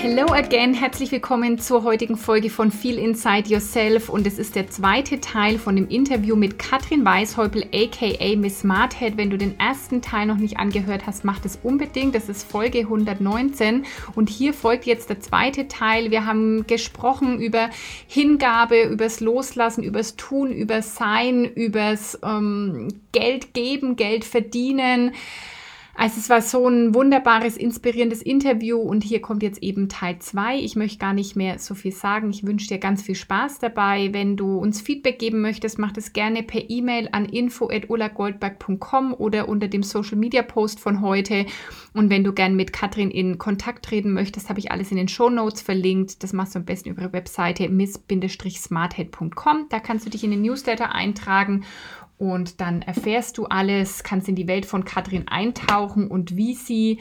Hello again, herzlich willkommen zur heutigen Folge von Feel Inside Yourself und es ist der zweite Teil von dem Interview mit Katrin Weishäupel aka Miss Smarthead. Wenn du den ersten Teil noch nicht angehört hast, mach das unbedingt. Das ist Folge 119 und hier folgt jetzt der zweite Teil. Wir haben gesprochen über Hingabe, übers Loslassen, übers Tun, übers Sein, übers ähm, Geld geben, Geld verdienen. Also es war so ein wunderbares, inspirierendes Interview und hier kommt jetzt eben Teil 2. Ich möchte gar nicht mehr so viel sagen. Ich wünsche dir ganz viel Spaß dabei. Wenn du uns Feedback geben möchtest, mach das gerne per E-Mail an info@ulagoldberg.com oder unter dem Social Media Post von heute. Und wenn du gern mit Katrin in Kontakt treten möchtest, habe ich alles in den Show Notes verlinkt. Das machst du am besten über die Webseite miss-smarthead.com. Da kannst du dich in den Newsletter eintragen und dann erfährst du alles, kannst in die Welt von Katrin eintauchen und wie sie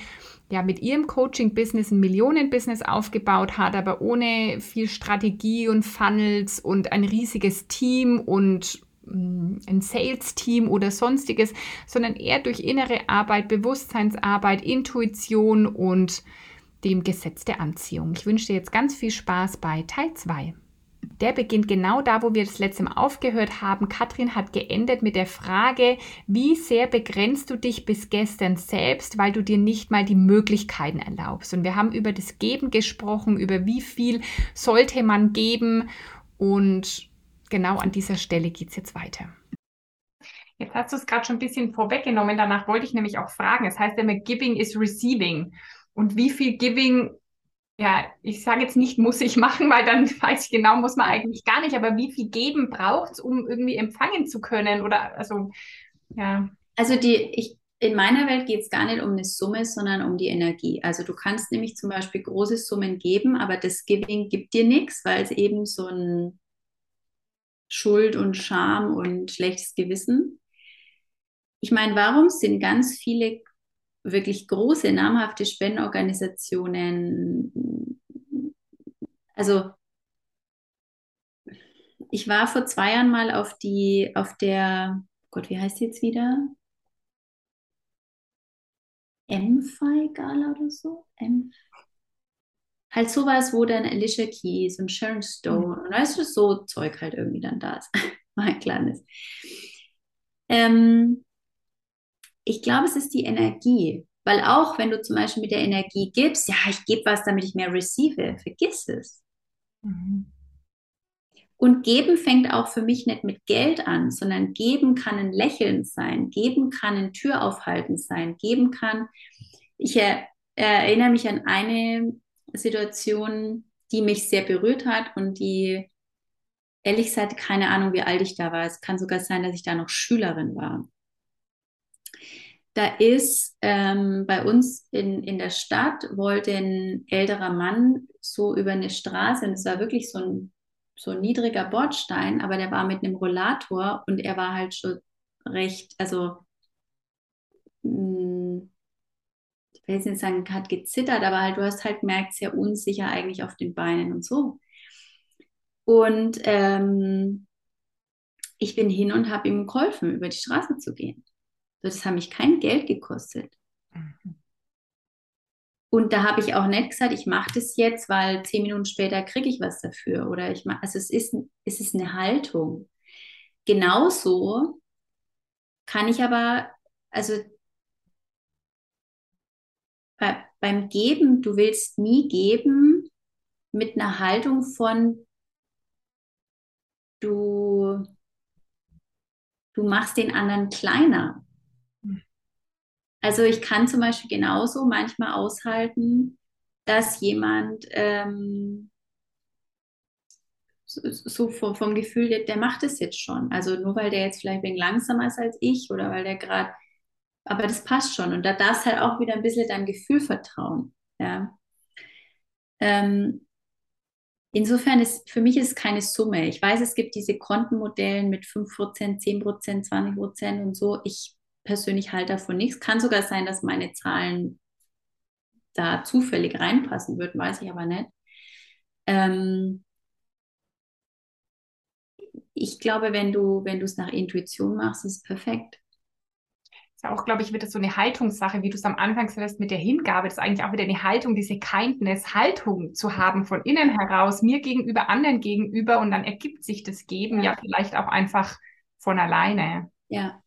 ja mit ihrem Coaching-Business ein Millionen-Business aufgebaut hat, aber ohne viel Strategie und Funnels und ein riesiges Team und mm, ein Sales-Team oder sonstiges, sondern eher durch innere Arbeit, Bewusstseinsarbeit, Intuition und dem Gesetz der Anziehung. Ich wünsche dir jetzt ganz viel Spaß bei Teil 2. Der beginnt genau da, wo wir das letzte Mal aufgehört haben. Katrin hat geendet mit der Frage, wie sehr begrenzt du dich bis gestern selbst, weil du dir nicht mal die Möglichkeiten erlaubst. Und wir haben über das Geben gesprochen, über wie viel sollte man geben. Und genau an dieser Stelle geht es jetzt weiter. Jetzt hast du es gerade schon ein bisschen vorweggenommen. Danach wollte ich nämlich auch fragen. Es heißt immer, Giving is Receiving. Und wie viel Giving ja, ich sage jetzt nicht, muss ich machen, weil dann weiß ich genau, muss man eigentlich gar nicht. Aber wie viel geben braucht es, um irgendwie empfangen zu können? Oder also, ja. Also die, ich, in meiner Welt geht es gar nicht um eine Summe, sondern um die Energie. Also du kannst nämlich zum Beispiel große Summen geben, aber das Giving gibt dir nichts, weil es eben so ein Schuld und Scham und schlechtes Gewissen. Ich meine, warum sind ganz viele wirklich große, namhafte Spendenorganisationen. Also ich war vor zwei Jahren mal auf die, auf der, Gott, wie heißt die jetzt wieder? M-Fi-Gala oder so? M halt sowas, wo dann Alicia Keys und Sharon Stone mhm. und weißt du, so Zeug halt irgendwie dann da ist. Mal kleines. Ähm, ich glaube, es ist die Energie. Weil auch wenn du zum Beispiel mit der Energie gibst, ja, ich gebe was, damit ich mehr receive, vergiss es. Mhm. Und geben fängt auch für mich nicht mit Geld an, sondern geben kann ein Lächeln sein, geben kann ein Türaufhalten sein, geben kann, ich er, erinnere mich an eine Situation, die mich sehr berührt hat und die, ehrlich gesagt, keine Ahnung, wie alt ich da war. Es kann sogar sein, dass ich da noch Schülerin war da ist ähm, bei uns in, in der Stadt, wollte ein älterer Mann so über eine Straße, und es war wirklich so ein, so ein niedriger Bordstein, aber der war mit einem Rollator und er war halt schon recht, also mh, hm, ich will jetzt nicht sagen, hat gezittert, aber halt, du hast halt gemerkt, sehr unsicher eigentlich auf den Beinen und so. Und ähm, ich bin hin und habe ihm geholfen, über die Straße zu gehen. Das hat mich kein Geld gekostet. Mhm. Und da habe ich auch nicht gesagt, ich mache das jetzt, weil zehn Minuten später kriege ich was dafür. Oder ich mache, also es ist, es ist eine Haltung. Genauso kann ich aber, also bei, beim Geben, du willst nie geben mit einer Haltung von, du, du machst den anderen kleiner. Also ich kann zum Beispiel genauso manchmal aushalten, dass jemand ähm, so, vom, vom, Gefühl, der, der macht es jetzt schon. Also nur weil der jetzt vielleicht ein wenig langsamer ist als ich oder weil der gerade, aber das passt schon. Und da darfst halt auch wieder ein bisschen deinem Gefühl vertrauen. Ja. Ähm, insofern ist für mich ist keine Summe. Ich weiß, es gibt diese Kontenmodellen mit 5%, 10%, 20% und so. Ich persönlich halte davon nichts. Kann sogar sein, dass meine Zahlen da zufällig reinpassen würden, weiß ich aber nicht. Ähm, ich glaube, wenn du, wenn du es nach Intuition machst, ist es perfekt. ist auch, glaube ich, wieder so eine Haltungssache, wie du es am Anfang gesagt hast mit der Hingabe. Das ist eigentlich auch wieder eine Haltung, diese Kindness, Haltung zu haben von innen heraus, mir gegenüber, anderen gegenüber und dann ergibt sich das Geben ja, ja vielleicht auch einfach von alleine. Ja.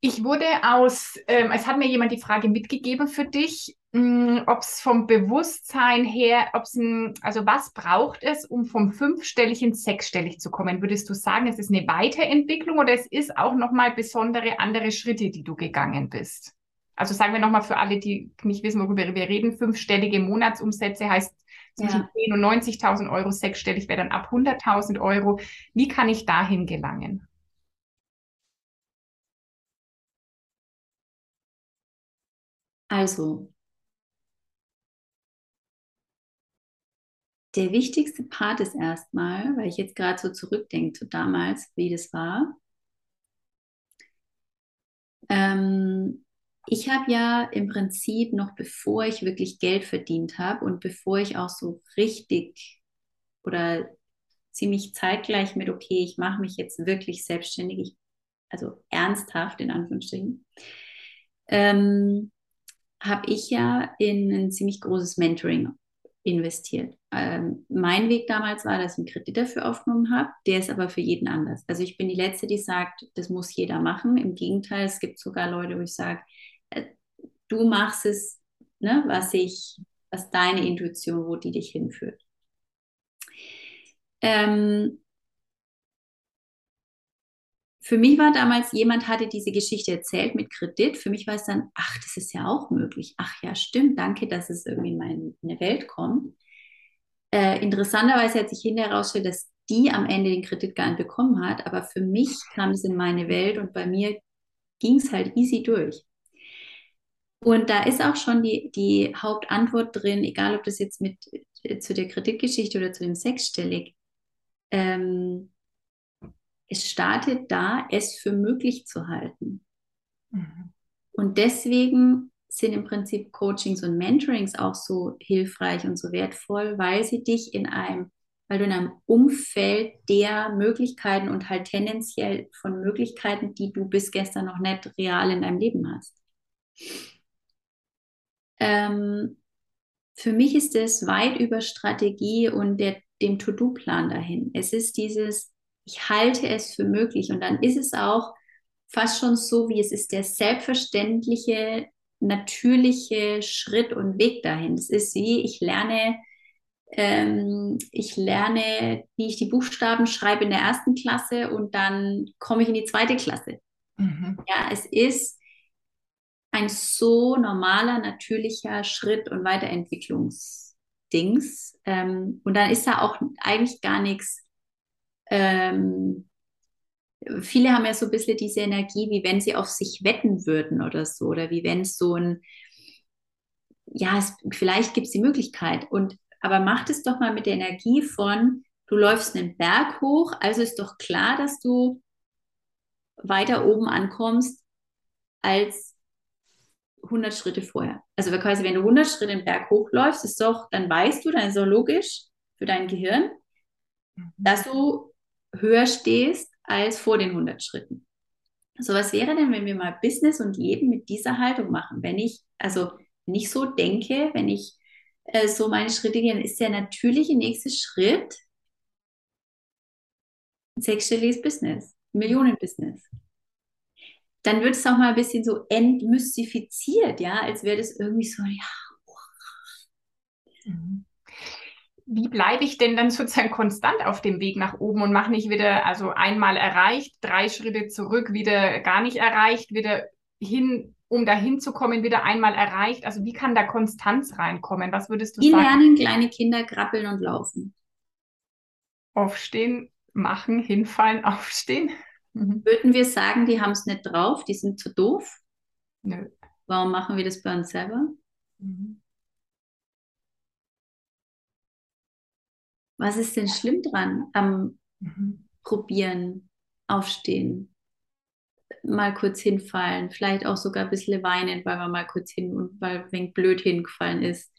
Ich wurde aus, ähm, es hat mir jemand die Frage mitgegeben für dich, hm, ob es vom Bewusstsein her, ob es ein, also was braucht es, um vom fünfstellig ins sechsstellig zu kommen? Würdest du sagen, es ist eine Weiterentwicklung oder es ist auch nochmal besondere andere Schritte, die du gegangen bist? Also sagen wir nochmal für alle, die nicht wissen, worüber wir reden, fünfstellige Monatsumsätze heißt zwischen ja. 10 und 90.000 Euro, sechsstellig wäre dann ab 100.000 Euro. Wie kann ich dahin gelangen? Also, der wichtigste Part ist erstmal, weil ich jetzt gerade so zurückdenke zu damals, wie das war. Ähm, ich habe ja im Prinzip noch bevor ich wirklich Geld verdient habe und bevor ich auch so richtig oder ziemlich zeitgleich mit, okay, ich mache mich jetzt wirklich selbstständig, ich, also ernsthaft in Anführungsstrichen, ähm, habe ich ja in ein ziemlich großes Mentoring investiert. Ähm, mein Weg damals war, dass ich einen Kredit dafür aufgenommen habe. Der ist aber für jeden anders. Also ich bin die Letzte, die sagt, das muss jeder machen. Im Gegenteil, es gibt sogar Leute, wo ich sage, äh, du machst es, ne, was ich, was deine Intuition, wo die dich hinführt. Ähm, für mich war damals, jemand hatte diese Geschichte erzählt mit Kredit. Für mich war es dann, ach, das ist ja auch möglich. Ach ja, stimmt, danke, dass es irgendwie in meine Welt kommt. Äh, interessanterweise hat sich hinterher herausgestellt, dass die am Ende den Kredit gar nicht bekommen hat, aber für mich kam es in meine Welt und bei mir ging es halt easy durch. Und da ist auch schon die, die Hauptantwort drin, egal ob das jetzt mit zu der Kreditgeschichte oder zu dem Sechsstellig. Ähm, es startet da, es für möglich zu halten. Mhm. Und deswegen sind im Prinzip Coachings und Mentorings auch so hilfreich und so wertvoll, weil sie dich in einem, weil du in einem Umfeld der Möglichkeiten und halt tendenziell von Möglichkeiten, die du bis gestern noch nicht real in deinem Leben hast. Ähm, für mich ist es weit über Strategie und der, dem To-Do-Plan dahin. Es ist dieses, ich halte es für möglich. Und dann ist es auch fast schon so, wie es ist der selbstverständliche, natürliche Schritt und Weg dahin. Es ist wie, ich lerne, ähm, ich lerne, wie ich die Buchstaben schreibe in der ersten Klasse und dann komme ich in die zweite Klasse. Mhm. Ja, es ist ein so normaler, natürlicher Schritt und Weiterentwicklungsdings. Ähm, und dann ist da auch eigentlich gar nichts ähm, viele haben ja so ein bisschen diese Energie, wie wenn sie auf sich wetten würden oder so, oder wie wenn es so ein, ja, es, vielleicht gibt es die Möglichkeit. Und aber macht es doch mal mit der Energie von, du läufst einen Berg hoch, also ist doch klar, dass du weiter oben ankommst als 100 Schritte vorher. Also quasi, wenn du 100 Schritte den Berg hochläufst, ist doch, dann weißt du, dann ist doch logisch für dein Gehirn, mhm. dass du höher stehst als vor den 100 Schritten. So, was wäre denn, wenn wir mal Business und Leben mit dieser Haltung machen? Wenn ich, also nicht so denke, wenn ich äh, so meine Schritte gehe, dann ist der natürliche nächste Schritt ein sechsstelliges Business, Millionenbusiness. Dann wird es auch mal ein bisschen so entmystifiziert, ja, als wäre das irgendwie so, ja. Mhm wie bleibe ich denn dann sozusagen konstant auf dem Weg nach oben und mache nicht wieder, also einmal erreicht, drei Schritte zurück, wieder gar nicht erreicht, wieder hin, um dahin zu kommen, wieder einmal erreicht? Also wie kann da Konstanz reinkommen? Was würdest du wie sagen? Wie lernen kleine Kinder krabbeln und laufen? Aufstehen, machen, hinfallen, aufstehen. Mhm. Würden wir sagen, die haben es nicht drauf, die sind zu doof? Nö. Warum machen wir das bei uns selber? Mhm. Was ist denn schlimm dran am mhm. Probieren, Aufstehen, mal kurz hinfallen, vielleicht auch sogar ein bisschen weinen, weil man mal kurz hin und weil ein wenig blöd hingefallen ist.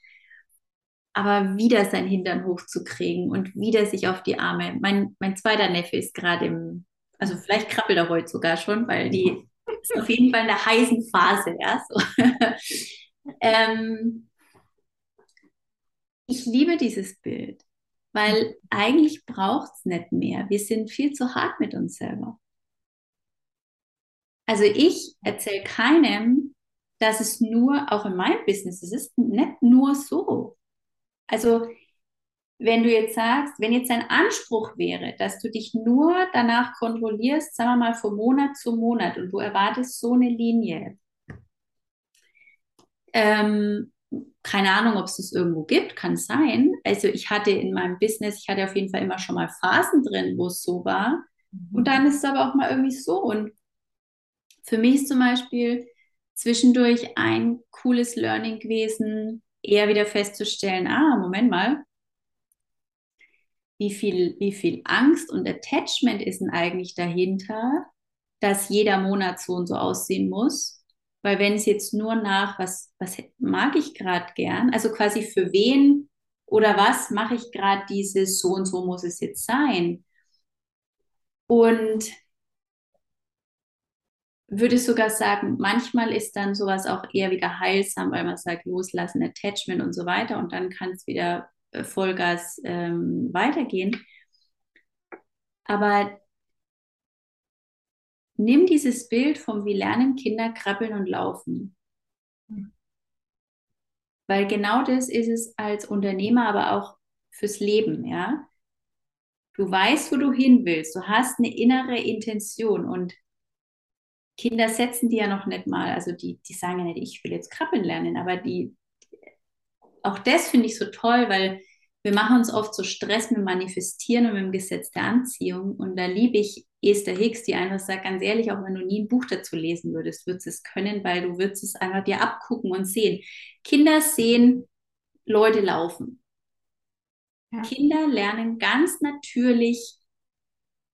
Aber wieder sein Hintern hochzukriegen und wieder sich auf die Arme. Mein, mein zweiter Neffe ist gerade im, also vielleicht krabbelt er heute sogar schon, weil die ist auf jeden Fall in der heißen Phase, ja. So. ähm, ich liebe dieses Bild, weil eigentlich braucht es nicht mehr. Wir sind viel zu hart mit uns selber. Also ich erzähle keinem, dass es nur, auch in meinem Business, es ist nicht nur so. Also wenn du jetzt sagst, wenn jetzt ein Anspruch wäre, dass du dich nur danach kontrollierst, sagen wir mal von Monat zu Monat und du erwartest so eine Linie, ähm, keine Ahnung, ob es das irgendwo gibt, kann sein. Also ich hatte in meinem Business, ich hatte auf jeden Fall immer schon mal Phasen drin, wo es so war. Und dann ist es aber auch mal irgendwie so. Und für mich ist zum Beispiel zwischendurch ein cooles Learning gewesen, eher wieder festzustellen, ah, Moment mal, wie viel, wie viel Angst und Attachment ist denn eigentlich dahinter, dass jeder Monat so und so aussehen muss. Weil wenn es jetzt nur nach, was, was mag ich gerade gern, also quasi für wen oder was mache ich gerade dieses, so und so muss es jetzt sein. Und würde sogar sagen, manchmal ist dann sowas auch eher wieder heilsam, weil man sagt, loslassen, Attachment und so weiter und dann kann es wieder äh, Vollgas ähm, weitergehen. Aber nimm dieses Bild vom wie lernen Kinder krabbeln und laufen. Weil genau das ist es als Unternehmer, aber auch fürs Leben, ja. Du weißt, wo du hin willst. Du hast eine innere Intention und Kinder setzen die ja noch nicht mal, also die, die sagen ja nicht, ich will jetzt krabbeln lernen, aber die, auch das finde ich so toll, weil wir machen uns oft so Stress mit Manifestieren und mit dem Gesetz der Anziehung. Und da liebe ich Esther Hicks, die einfach sagt, ganz ehrlich, auch wenn du nie ein Buch dazu lesen würdest, würdest du es können, weil du würdest es einfach dir abgucken und sehen. Kinder sehen Leute laufen. Ja. Kinder lernen ganz natürlich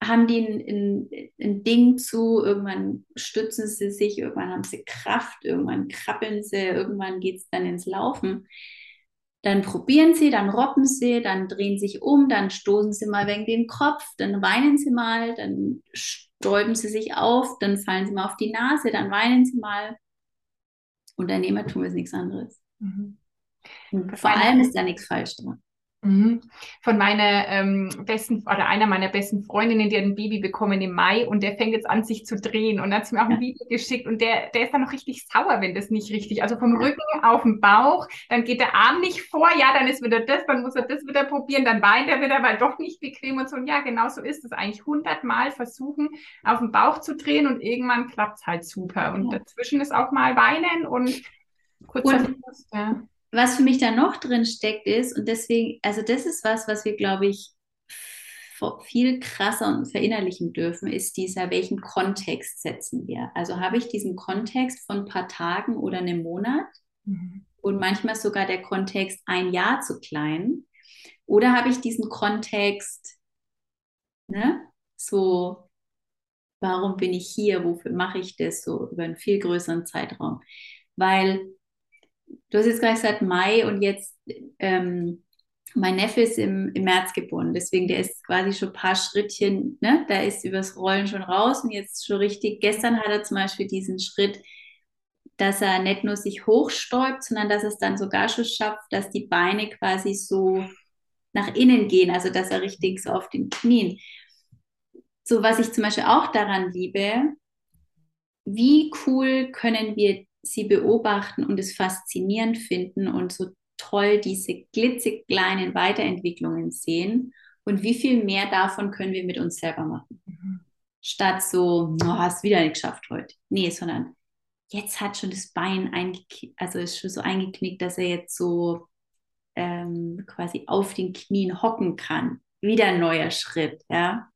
haben die ein, ein, ein, Ding zu, irgendwann stützen sie sich, irgendwann haben sie Kraft, irgendwann krabbeln sie, irgendwann geht es dann ins Laufen. Dann probieren sie, dann robben sie, dann drehen sich um, dann stoßen sie mal wegen den Kopf, dann weinen sie mal, dann stäuben sie sich auf, dann fallen sie mal auf die Nase, dann weinen sie mal. Unternehmertum ist nichts anderes. Mhm. Vor allem ist da nichts falsch dran. Mhm. Von meiner ähm, besten oder einer meiner besten Freundinnen, die hat ein Baby bekommen im Mai und der fängt jetzt an, sich zu drehen. Und hat mir auch ein Video geschickt und der, der ist dann noch richtig sauer, wenn das nicht richtig. Also vom Rücken auf den Bauch, dann geht der Arm nicht vor, ja, dann ist wieder das, dann muss er das wieder probieren, dann weint er wieder, weil doch nicht bequem und so. Und ja, genau so ist es eigentlich. Hundertmal versuchen, auf den Bauch zu drehen und irgendwann klappt es halt super. Und dazwischen ist auch mal weinen und kurz und, ja was für mich da noch drin steckt ist, und deswegen, also das ist was, was wir, glaube ich, viel krasser verinnerlichen dürfen, ist dieser, welchen Kontext setzen wir? Also habe ich diesen Kontext von ein paar Tagen oder einem Monat mhm. und manchmal sogar der Kontext ein Jahr zu klein? Oder habe ich diesen Kontext, ne, so, warum bin ich hier, wofür mache ich das, so über einen viel größeren Zeitraum? Weil du hast jetzt gerade gesagt Mai und jetzt ähm, mein Neffe ist im, im März geboren, deswegen der ist quasi schon ein paar Schrittchen, ne? da ist übers Rollen schon raus und jetzt schon richtig. Gestern hat er zum Beispiel diesen Schritt, dass er nicht nur sich hochstäubt, sondern dass es dann sogar schon schafft, dass die Beine quasi so nach innen gehen, also dass er richtig so auf den Knien. So was ich zum Beispiel auch daran liebe, wie cool können wir sie beobachten und es faszinierend finden und so toll diese glitzekleinen Weiterentwicklungen sehen und wie viel mehr davon können wir mit uns selber machen. Mhm. Statt so, oh, hast wieder nicht geschafft heute. Nee, sondern jetzt hat schon das Bein eingeknickt, also ist schon so eingeknickt, dass er jetzt so ähm, quasi auf den Knien hocken kann. Wieder ein neuer Schritt, ja.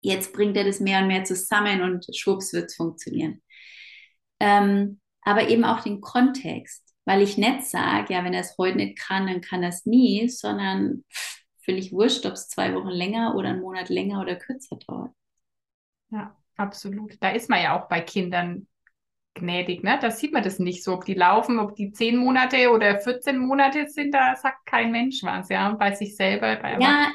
Jetzt bringt er das mehr und mehr zusammen und schwupps wird es funktionieren. Ähm, aber eben auch den Kontext, weil ich nicht sage, ja, wenn er es heute nicht kann, dann kann er es nie, sondern völlig wurscht, ob es zwei Wochen länger oder einen Monat länger oder kürzer dauert. Ja. absolut. Da ist man ja auch bei Kindern gnädig, ne? Da sieht man das nicht so, ob die laufen, ob die zehn Monate oder 14 Monate sind, da sagt kein Mensch was, ja, bei sich selber, bei Ja,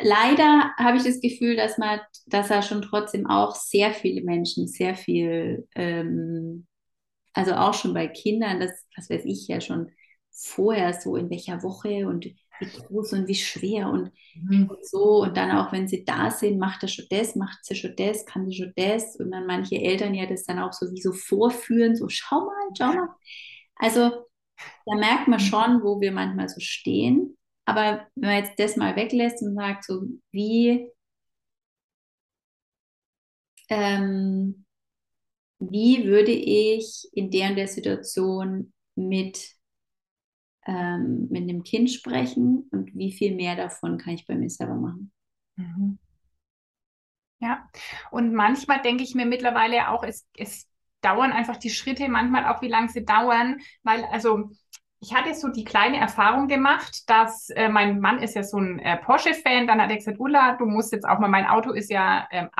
leider habe ich das Gefühl, dass man, dass da schon trotzdem auch sehr viele Menschen sehr viel, ähm, also auch schon bei Kindern, das, was weiß ich ja schon vorher so in welcher Woche und wie groß und wie schwer und, mhm. und, so. Und dann auch, wenn sie da sind, macht er schon das, macht sie schon das, kann sie schon das. Und dann manche Eltern ja das dann auch so wie so vorführen, so schau mal, schau mal. Also da merkt man mhm. schon, wo wir manchmal so stehen. Aber wenn man jetzt das mal weglässt und sagt, so wie, ähm, wie würde ich in der und der Situation mit ähm, mit einem Kind sprechen und wie viel mehr davon kann ich bei mir selber machen. Mhm. Ja, und manchmal denke ich mir mittlerweile auch, es, es dauern einfach die Schritte manchmal auch, wie lange sie dauern, weil also ich hatte so die kleine Erfahrung gemacht, dass äh, mein Mann ist ja so ein äh, Porsche-Fan. Dann hat er gesagt, Ulla, du musst jetzt auch mal, mein Auto ist ja ähm,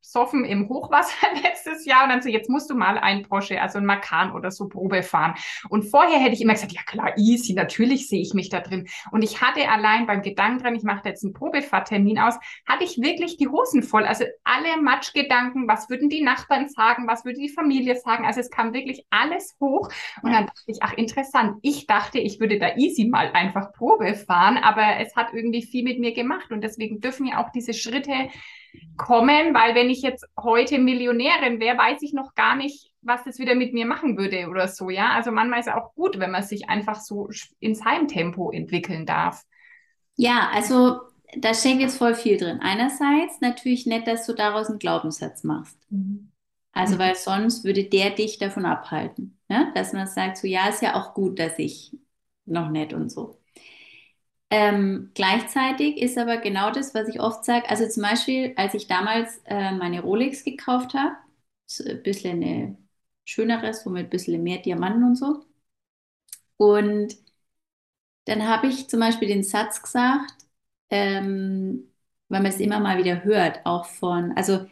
abgesoffen im Hochwasser letztes Jahr. Und dann so, jetzt musst du mal ein Porsche, also ein Macan oder so Probe fahren. Und vorher hätte ich immer gesagt, ja klar, easy, natürlich sehe ich mich da drin. Und ich hatte allein beim Gedanken dran, ich mache jetzt einen Probefahrtermin aus, hatte ich wirklich die Hosen voll. Also alle Matschgedanken, was würden die Nachbarn sagen, was würde die Familie sagen. Also es kam wirklich alles hoch. Und dann dachte ich, ach interessant ich dachte, ich würde da easy mal einfach Probe fahren, aber es hat irgendwie viel mit mir gemacht und deswegen dürfen ja auch diese Schritte kommen, weil wenn ich jetzt heute Millionärin wäre, weiß ich noch gar nicht, was das wieder mit mir machen würde oder so, ja. Also manchmal ist es auch gut, wenn man sich einfach so in seinem Tempo entwickeln darf. Ja, also da steckt jetzt voll viel drin. Einerseits natürlich nett, dass du daraus einen Glaubenssatz machst. Mhm. Also, weil sonst würde der dich davon abhalten. Ne? Dass man sagt, so ja, ist ja auch gut, dass ich noch nett und so. Ähm, gleichzeitig ist aber genau das, was ich oft sage. Also zum Beispiel, als ich damals äh, meine Rolex gekauft habe, ein bisschen eine schöneres, so mit ein bisschen mehr Diamanten und so. Und dann habe ich zum Beispiel den Satz gesagt, ähm, weil man es immer mal wieder hört, auch von, also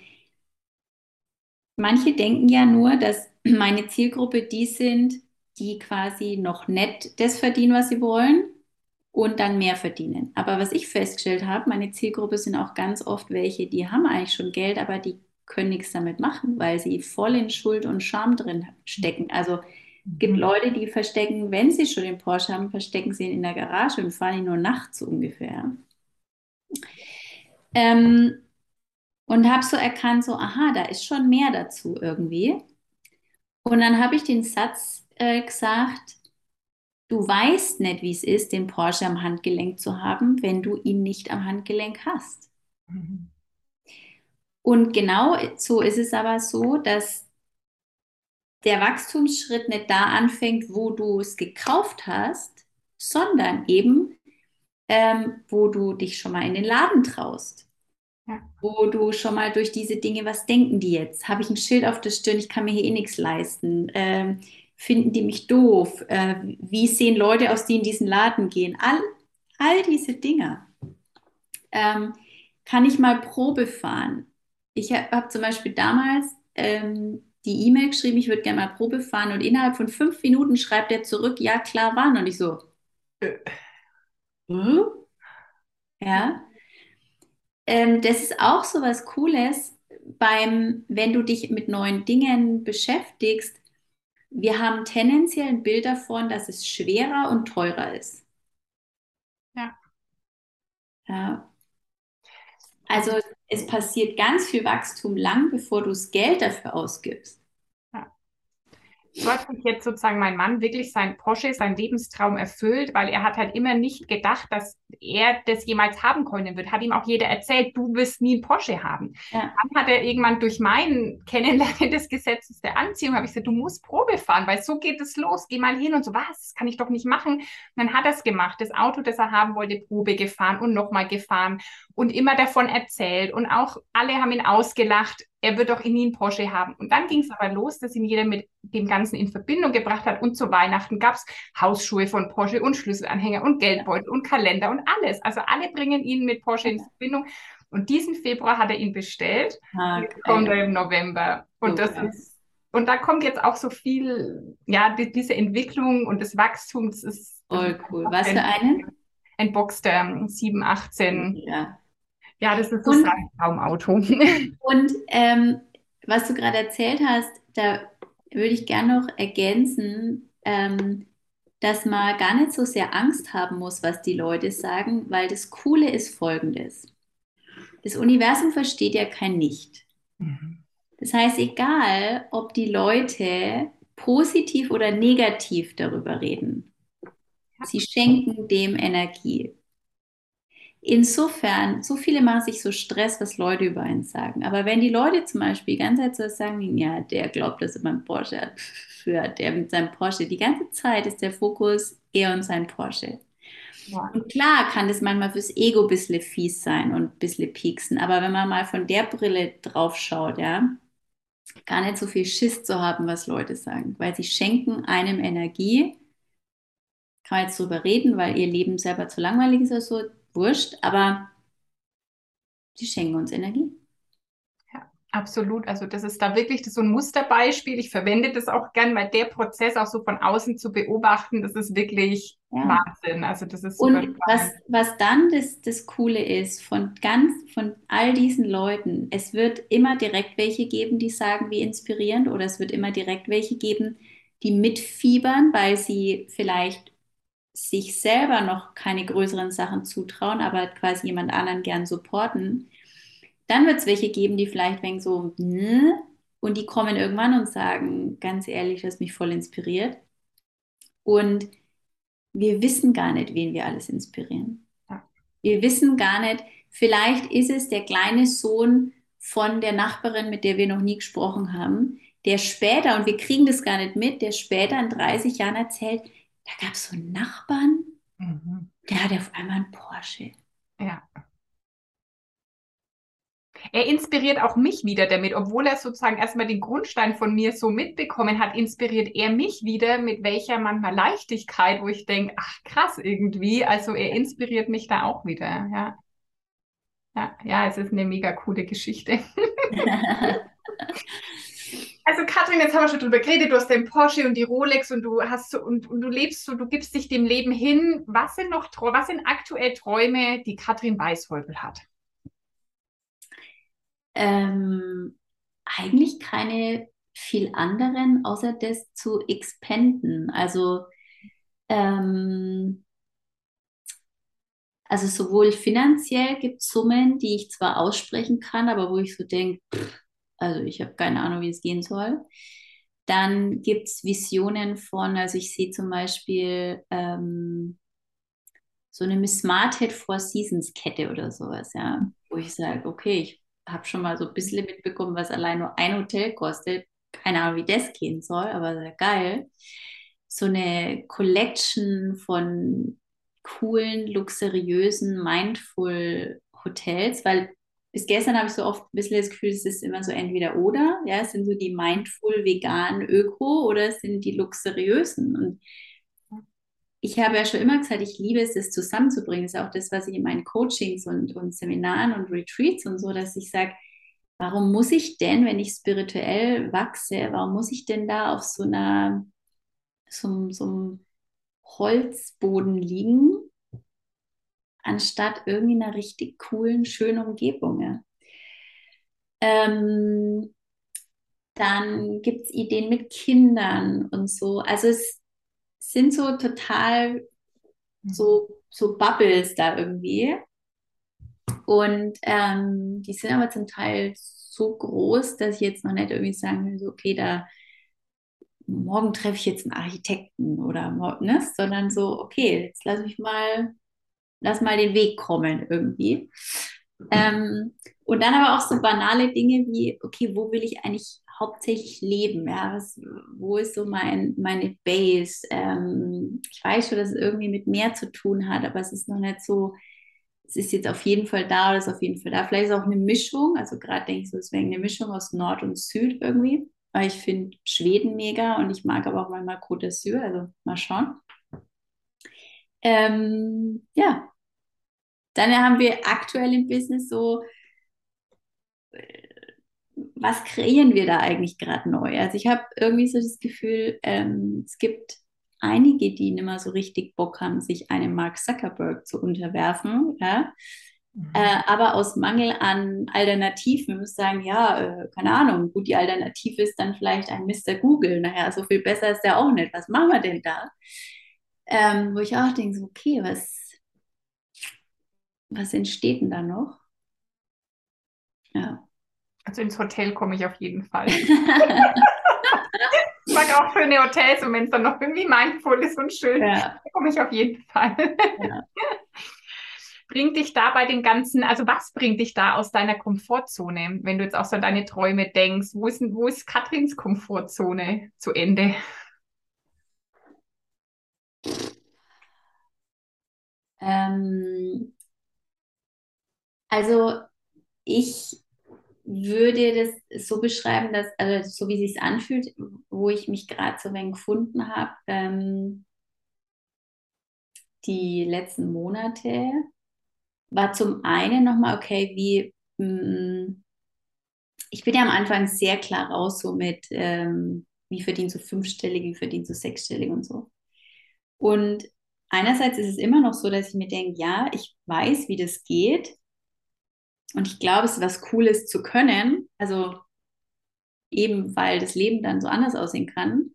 manche denken ja nur, dass meine Zielgruppe die sind, die quasi noch nicht das verdienen, was sie wollen und dann mehr verdienen. Aber was ich festgestellt habe, meine Zielgruppe sind auch ganz oft welche, die haben eigentlich schon Geld, aber die können nichts damit machen, weil sie voll in Schuld und Scham drin stecken. Also es gibt mhm. Leute, die verstecken, wenn sie schon den Porsche haben, verstecken sie ihn in der Garage und fahren ihn nur nachts ungefähr. Ähm, und habe so erkannt, so, aha, da ist schon mehr dazu irgendwie. Und dann habe ich den Satz äh, gesagt, du weißt nicht, wie es ist, den Porsche am Handgelenk zu haben, wenn du ihn nicht am Handgelenk hast. Mhm. Und genau so ist es aber so, dass der Wachstumsschritt nicht da anfängt, wo du es gekauft hast, sondern eben, ähm, wo du dich schon mal in den Laden traust. Ja. Wo du schon mal durch diese Dinge, was denken die jetzt? Habe ich ein Schild auf der Stirn, ich kann mir hier eh nichts leisten. Ähm, finden die mich doof? Äh, wie sehen Leute aus, die in diesen Laden gehen? All, all diese Dinge. Ähm, kann ich mal Probe fahren? Ich habe hab zum Beispiel damals ähm, die E-Mail geschrieben, ich würde gerne mal Probe fahren und innerhalb von fünf Minuten schreibt er zurück, ja klar, wann? Und ich so, äh. Hm? ja, ähm, das ist auch so was Cooles beim, wenn du dich mit neuen Dingen beschäftigst. Wir haben tendenziell ein Bild davon, dass es schwerer und teurer ist. Ja. Ja. Also es passiert ganz viel Wachstum lang, bevor du das Geld dafür ausgibst so hat sich jetzt sozusagen mein Mann wirklich sein Porsche, sein Lebenstraum erfüllt, weil er hat halt immer nicht gedacht, dass er das jemals haben können wird. Hat ihm auch jeder erzählt, du wirst nie ein Porsche haben. Ja. Dann hat er irgendwann durch mein Kennenlernen des Gesetzes der Anziehung, habe ich gesagt, du musst Probe fahren, weil so geht es los. Geh mal hin und so, was, das kann ich doch nicht machen. Und dann hat er es gemacht. Das Auto, das er haben wollte, Probe gefahren und nochmal gefahren und immer davon erzählt. Und auch alle haben ihn ausgelacht er wird doch nie einen Porsche haben. Und dann ging es aber los, dass ihn jeder mit dem Ganzen in Verbindung gebracht hat. Und zu Weihnachten gab es Hausschuhe von Porsche und Schlüsselanhänger und Geldbeutel und Kalender und alles. Also alle bringen ihn mit Porsche in Verbindung. Und diesen Februar hat er ihn bestellt. Ah, jetzt kommt er im November. Und Super. das ist und da kommt jetzt auch so viel, ja, die, diese Entwicklung und das Wachstum, das ist. Voll cool. Was für einen? Ein Boxster 718. Ja. Ja, das ist so ein Traumauto. Und ähm, was du gerade erzählt hast, da würde ich gerne noch ergänzen, ähm, dass man gar nicht so sehr Angst haben muss, was die Leute sagen, weil das Coole ist folgendes. Das Universum versteht ja kein Nicht. Mhm. Das heißt, egal, ob die Leute positiv oder negativ darüber reden, sie schenken dem Energie. Insofern, so viele machen sich so Stress, was Leute über einen sagen. Aber wenn die Leute zum Beispiel die ganze Zeit so sagen, ja, der glaubt, dass er meinen Porsche hat, für der mit seinem Porsche, die ganze Zeit ist der Fokus eher und sein Porsche. Ja. Und klar kann das manchmal fürs Ego ein bisschen fies sein und ein bisschen pieksen, aber wenn man mal von der Brille drauf schaut, ja, gar nicht so viel Schiss zu haben, was Leute sagen, weil sie schenken einem Energie. Kann man jetzt drüber reden, weil ihr Leben selber zu langweilig ist oder so, wurscht, aber sie schenken uns Energie. Ja, absolut. Also das ist da wirklich so ein Musterbeispiel. Ich verwende das auch gern, weil der Prozess auch so von außen zu beobachten, das ist wirklich ja. Wahnsinn. Also das ist super Und was, was dann das, das Coole ist, von ganz, von all diesen Leuten, es wird immer direkt welche geben, die sagen, wie inspirierend, oder es wird immer direkt welche geben, die mitfiebern, weil sie vielleicht sich selber noch keine größeren Sachen zutrauen, aber quasi jemand anderen gern supporten. Dann wird es welche geben, die vielleicht wegen so, ne? und die kommen irgendwann und sagen, ganz ehrlich, das mich voll inspiriert. Und wir wissen gar nicht, wen wir alles inspirieren. Wir wissen gar nicht, vielleicht ist es der kleine Sohn von der Nachbarin, mit der wir noch nie gesprochen haben, der später, und wir kriegen das gar nicht mit, der später in 30 Jahren erzählt, da gab es so einen Nachbarn, mhm. der hatte auf einmal einen Porsche. Ja. Er inspiriert auch mich wieder damit, obwohl er sozusagen erstmal den Grundstein von mir so mitbekommen hat, inspiriert er mich wieder mit welcher manchmal Leichtigkeit, wo ich denke, ach krass irgendwie. Also er inspiriert mich da auch wieder, ja. Ja, ja, es ist eine mega coole Geschichte. Also Katrin, jetzt haben wir schon drüber geredet, du hast den Porsche und die Rolex und du hast und, und, du lebst so, du gibst dich dem Leben hin. Was sind noch was sind aktuell Träume, die Katrin Weißhäupel hat? Ähm, eigentlich keine viel anderen, außer das zu expanden. Also ähm, also sowohl finanziell gibt es Summen, die ich zwar aussprechen kann, aber wo ich so denke, also ich habe keine Ahnung, wie es gehen soll. Dann gibt es Visionen von, also ich sehe zum Beispiel ähm, so eine Miss Smarthead Four Seasons Kette oder sowas, ja, wo ich sage, okay, ich habe schon mal so ein bisschen mitbekommen, was allein nur ein Hotel kostet. Keine Ahnung, wie das gehen soll, aber sehr geil. So eine Collection von coolen, luxuriösen, mindful Hotels, weil bis gestern habe ich so oft ein bisschen das Gefühl, es ist immer so entweder oder. Ja, es sind so die mindful, vegan, öko oder es sind die luxuriösen. Und ich habe ja schon immer gesagt, ich liebe es, das zusammenzubringen. Das ist auch das, was ich in meinen Coachings und, und Seminaren und Retreats und so, dass ich sage, warum muss ich denn, wenn ich spirituell wachse, warum muss ich denn da auf so einer, so, so einem Holzboden liegen anstatt irgendwie einer richtig coolen, schönen Umgebung. Ähm, dann gibt es Ideen mit Kindern und so. Also es sind so total so, so Bubbles da irgendwie. Und ähm, die sind aber zum Teil so groß, dass ich jetzt noch nicht irgendwie sagen will, so, okay, da morgen treffe ich jetzt einen Architekten oder ne, sondern so, okay, jetzt lass mich mal lass mal den Weg kommen irgendwie. Ähm, und dann aber auch so banale Dinge wie, okay, wo will ich eigentlich hauptsächlich leben? Ja, was, wo ist so mein, meine Base? Ähm, ich weiß schon, dass es irgendwie mit mehr zu tun hat, aber es ist noch nicht so, es ist jetzt auf jeden Fall da oder ist auf jeden Fall da. Vielleicht ist auch eine Mischung, also gerade denke ich so, es wäre eine Mischung aus Nord und Süd irgendwie, weil ich finde Schweden mega und ich mag aber auch mal Côte d'Azur, also mal schauen. Ähm, ja, dann haben wir aktuell im Business so was kreieren wir da eigentlich gerade neu? Also ich habe irgendwie so das Gefühl, ähm, es gibt einige, die nicht mehr so richtig Bock haben, sich einem Mark Zuckerberg zu unterwerfen. Ja? Mhm. Äh, aber aus Mangel an Alternativen, wir müssen sagen, ja, äh, keine Ahnung, gut, die Alternative ist dann vielleicht ein Mr. Google. Naja, so viel besser ist der auch nicht. Was machen wir denn da? Ähm, wo ich auch denke, okay, was, was entsteht denn da noch? Ja. Also ins Hotel komme ich auf jeden Fall. ich mag auch schöne Hotels und wenn es dann noch irgendwie mindful ist und schön, ja. komme ich auf jeden Fall. Ja. bringt dich da bei den ganzen, also was bringt dich da aus deiner Komfortzone, wenn du jetzt auch so an deine Träume denkst? Wo ist, wo ist Katrins Komfortzone zu Ende? Ähm, also ich würde das so beschreiben, dass, also so wie es sich anfühlt, wo ich mich gerade so wenig gefunden habe, ähm, die letzten Monate, war zum einen nochmal, okay, wie, mh, mm, ich bin ja am Anfang sehr klar raus, so mit, ähm, wie verdienst du fünfstellig, wie verdienst du sechsstellig und so. Und einerseits ist es immer noch so, dass ich mir denke, ja, ich weiß, wie das geht. Und ich glaube, es ist was Cooles zu können. Also eben, weil das Leben dann so anders aussehen kann.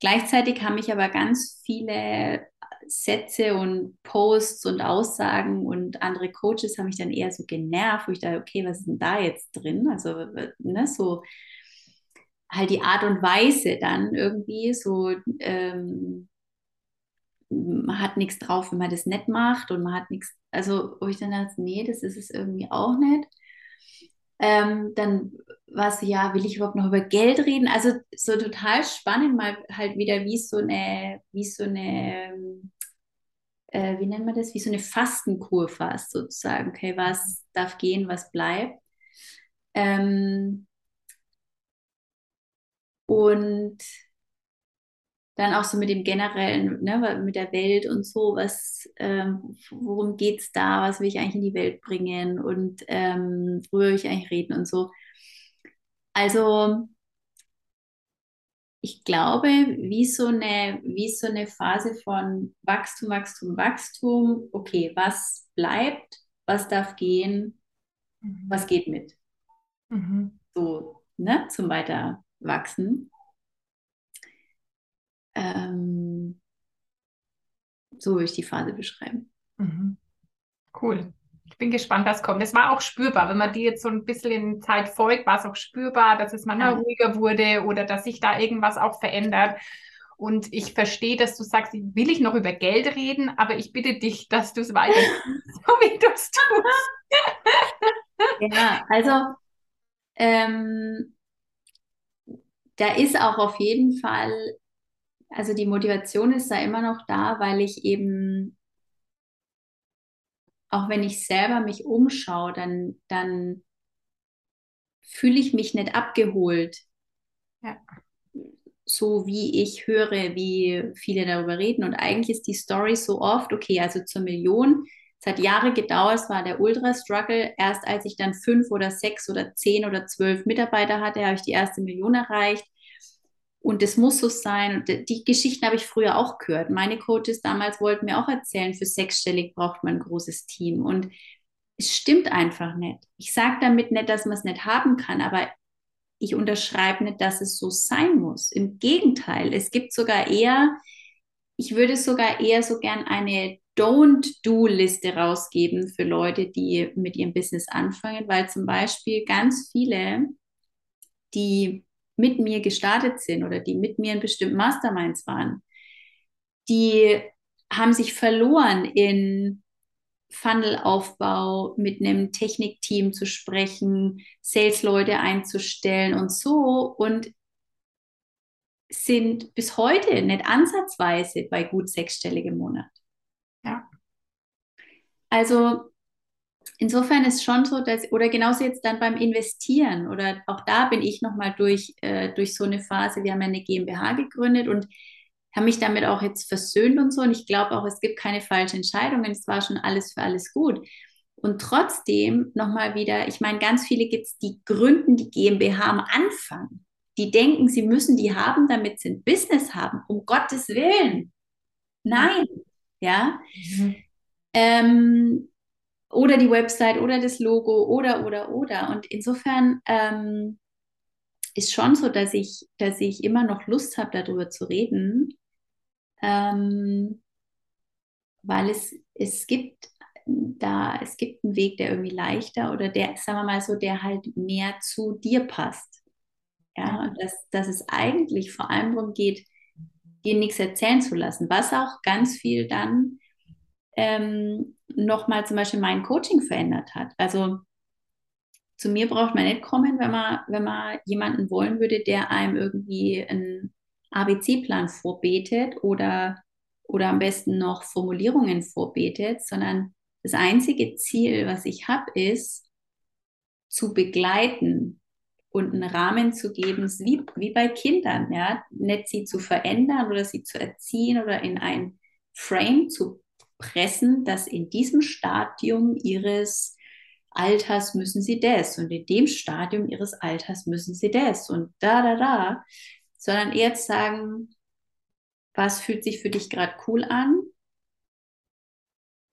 Gleichzeitig haben mich aber ganz viele Sätze und Posts und Aussagen und andere Coaches haben mich dann eher so genervt, wo ich dachte, okay, was ist denn da jetzt drin? Also, ne, so halt die Art und Weise dann irgendwie so, ähm, man hat nichts drauf, wenn man das nicht macht und man hat nichts, also wo ich dann dachte, nee, das ist es irgendwie auch nicht. Ähm, dann war es ja, will ich überhaupt noch über Geld reden? Also so total spannend, mal halt wieder wie so eine, wie so eine, äh, wie nennt man das, wie so eine Fastenkur fast sozusagen. Okay, was darf gehen, was bleibt. Ähm, und dann auch so mit dem generellen, ne, mit der Welt und so, was, ähm, worum geht es da, was will ich eigentlich in die Welt bringen und ähm, worüber will ich eigentlich reden und so. Also ich glaube, wie so eine, wie so eine Phase von Wachstum, Wachstum, Wachstum, okay, was bleibt, was darf gehen, mhm. was geht mit. Mhm. So, ne, zum Weiterwachsen. Ähm, so würde ich die Phase beschreiben. Mhm. Cool. Ich bin gespannt, was kommt. Es war auch spürbar, wenn man die jetzt so ein bisschen in Zeit folgt, war es auch spürbar, dass es manchmal ja. ruhiger wurde oder dass sich da irgendwas auch verändert. Und ich verstehe, dass du sagst, will ich noch über Geld reden, aber ich bitte dich, dass du es weiter so wie du es tust. ja, also ähm, da ist auch auf jeden Fall also die Motivation ist da immer noch da, weil ich eben, auch wenn ich selber mich umschaue, dann, dann fühle ich mich nicht abgeholt. Ja. So wie ich höre, wie viele darüber reden. Und eigentlich ist die Story so oft, okay, also zur Million, es hat Jahre gedauert, es war der Ultra-Struggle. Erst als ich dann fünf oder sechs oder zehn oder zwölf Mitarbeiter hatte, habe ich die erste Million erreicht und das muss so sein. Die Geschichten habe ich früher auch gehört. Meine Coaches damals wollten mir auch erzählen, für sechsstellig braucht man ein großes Team. Und es stimmt einfach nicht. Ich sage damit nicht, dass man es nicht haben kann, aber ich unterschreibe nicht, dass es so sein muss. Im Gegenteil, es gibt sogar eher, ich würde sogar eher so gern eine Don't-Do-Liste rausgeben für Leute, die mit ihrem Business anfangen, weil zum Beispiel ganz viele, die mit mir gestartet sind oder die mit mir in bestimmten Masterminds waren, die haben sich verloren in Funnelaufbau, mit einem Technikteam zu sprechen, Salesleute einzustellen und so und sind bis heute nicht ansatzweise bei gut sechsstelligem Monat. Ja. Also insofern ist schon so, dass, oder genauso jetzt dann beim Investieren, oder auch da bin ich nochmal durch, äh, durch so eine Phase, wir haben ja eine GmbH gegründet und haben mich damit auch jetzt versöhnt und so. Und ich glaube auch, es gibt keine falschen Entscheidungen. Es war schon alles für alles gut. Und trotzdem nochmal wieder, ich meine, ganz viele gibt es, die gründen die GmbH am Anfang. Die denken, sie müssen die haben, damit sie ein Business haben. Um Gottes Willen. Nein. Ja. Mhm. Ähm, oder die Website oder das Logo oder, oder, oder. Und insofern ähm, ist schon so, dass ich, dass ich immer noch Lust habe, darüber zu reden, ähm, weil es, es gibt da, es gibt einen Weg, der irgendwie leichter oder der, sagen wir mal so, der halt mehr zu dir passt. Ja, und dass, dass es eigentlich vor allem darum geht, dir nichts erzählen zu lassen, was auch ganz viel dann ähm, nochmal zum Beispiel mein Coaching verändert hat. Also zu mir braucht man nicht kommen, wenn man, wenn man jemanden wollen würde, der einem irgendwie einen ABC-Plan vorbetet oder, oder am besten noch Formulierungen vorbetet, sondern das einzige Ziel, was ich habe, ist zu begleiten und einen Rahmen zu geben, wie, wie bei Kindern, ja, nicht sie zu verändern oder sie zu erziehen oder in ein Frame zu pressen, dass in diesem Stadium ihres Alters müssen sie das und in dem Stadium ihres Alters müssen sie das und da, da, da, sondern eher zu sagen, was fühlt sich für dich gerade cool an?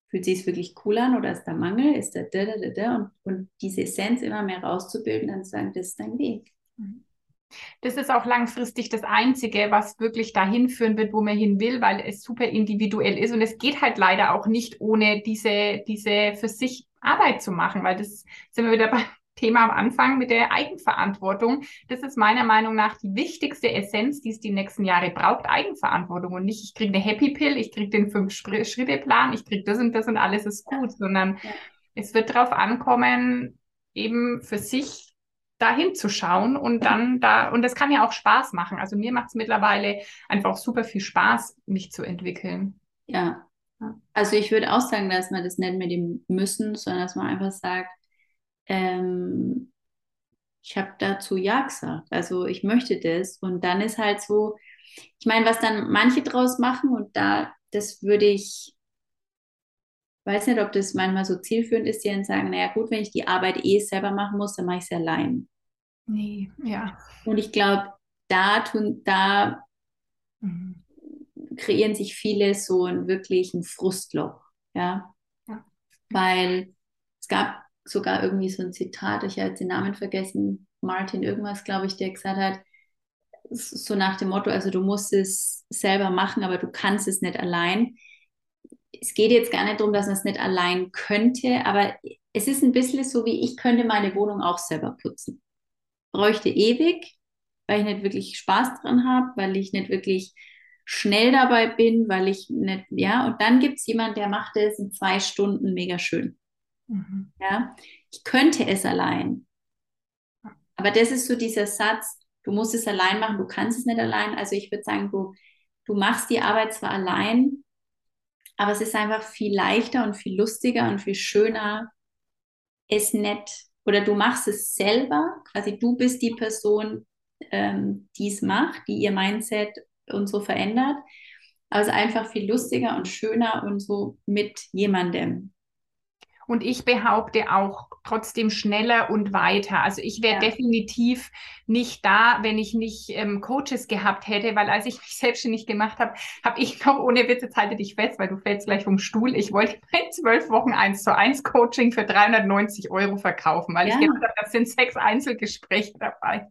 Fühlt sich es wirklich cool an oder ist da Mangel? Ist da da, da, da, da? Und, und diese Essenz immer mehr rauszubilden, dann zu sagen, das ist dein Weg. Mhm. Das ist auch langfristig das Einzige, was wirklich dahin führen wird, wo man hin will, weil es super individuell ist. Und es geht halt leider auch nicht ohne diese, diese für sich Arbeit zu machen, weil das sind wir wieder beim Thema am Anfang mit der Eigenverantwortung. Das ist meiner Meinung nach die wichtigste Essenz, die es die nächsten Jahre braucht, Eigenverantwortung. Und nicht, ich kriege eine Happy Pill, ich kriege den Fünf-Schritte-Plan, ich kriege das und das und alles ist gut, sondern ja. es wird darauf ankommen, eben für sich dahin zu schauen und dann da, und das kann ja auch Spaß machen. Also mir macht es mittlerweile einfach super viel Spaß, mich zu entwickeln. Ja. Also ich würde auch sagen, dass man das nicht mit dem Müssen, sondern dass man einfach sagt, ähm, ich habe dazu Ja gesagt. Also ich möchte das. Und dann ist halt so, ich meine, was dann manche draus machen und da, das würde ich, weiß nicht, ob das manchmal so zielführend ist, die dann sagen, naja gut, wenn ich die Arbeit eh selber machen muss, dann mache ich es allein. Nee, ja. Und ich glaube, da tun, da mhm. kreieren sich viele so ein wirklich ein Frustloch, ja? ja. Weil es gab sogar irgendwie so ein Zitat, ich habe jetzt den Namen vergessen, Martin irgendwas, glaube ich, der gesagt hat, so nach dem Motto, also du musst es selber machen, aber du kannst es nicht allein. Es geht jetzt gar nicht darum, dass man es nicht allein könnte, aber es ist ein bisschen so, wie ich könnte meine Wohnung auch selber putzen bräuchte ewig, weil ich nicht wirklich Spaß dran habe, weil ich nicht wirklich schnell dabei bin, weil ich nicht, ja, und dann gibt es jemanden, der macht es in zwei Stunden mega schön. Mhm. Ja, ich könnte es allein. Aber das ist so dieser Satz, du musst es allein machen, du kannst es nicht allein. Also ich würde sagen, du, du machst die Arbeit zwar allein, aber es ist einfach viel leichter und viel lustiger und viel schöner, es nicht oder du machst es selber, quasi du bist die Person, ähm, die es macht, die ihr Mindset und so verändert. Aber es ist einfach viel lustiger und schöner und so mit jemandem. Und ich behaupte auch trotzdem schneller und weiter. Also ich wäre ja. definitiv nicht da, wenn ich nicht ähm, Coaches gehabt hätte, weil als ich mich selbstständig gemacht habe, habe ich noch ohne Witz, jetzt halte dich fest, weil du fällst gleich vom Stuhl. Ich wollte mein zwölf Wochen eins zu eins Coaching für 390 Euro verkaufen, weil ja. ich gedacht habe, das sind sechs Einzelgespräche dabei.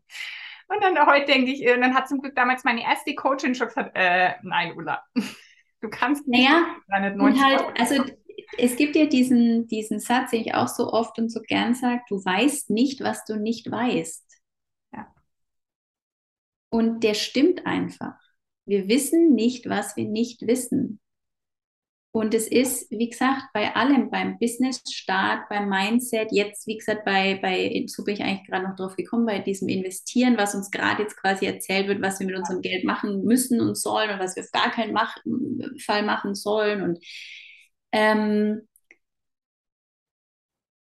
Und dann heute denke ich, und äh, dann hat zum Glück damals meine erste Coachin schon gesagt, äh, nein, Ulla, du kannst nicht naja, 390 halt, Euro. Also es gibt ja diesen, diesen Satz, den ich auch so oft und so gern sage, du weißt nicht, was du nicht weißt. Ja. Und der stimmt einfach. Wir wissen nicht, was wir nicht wissen. Und es ist, wie gesagt, bei allem, beim Business-Start, beim Mindset, jetzt, wie gesagt, bei, bei, so bin ich eigentlich gerade noch drauf gekommen, bei diesem Investieren, was uns gerade jetzt quasi erzählt wird, was wir mit unserem Geld machen müssen und sollen und was wir auf gar keinen Mach Fall machen sollen und ähm,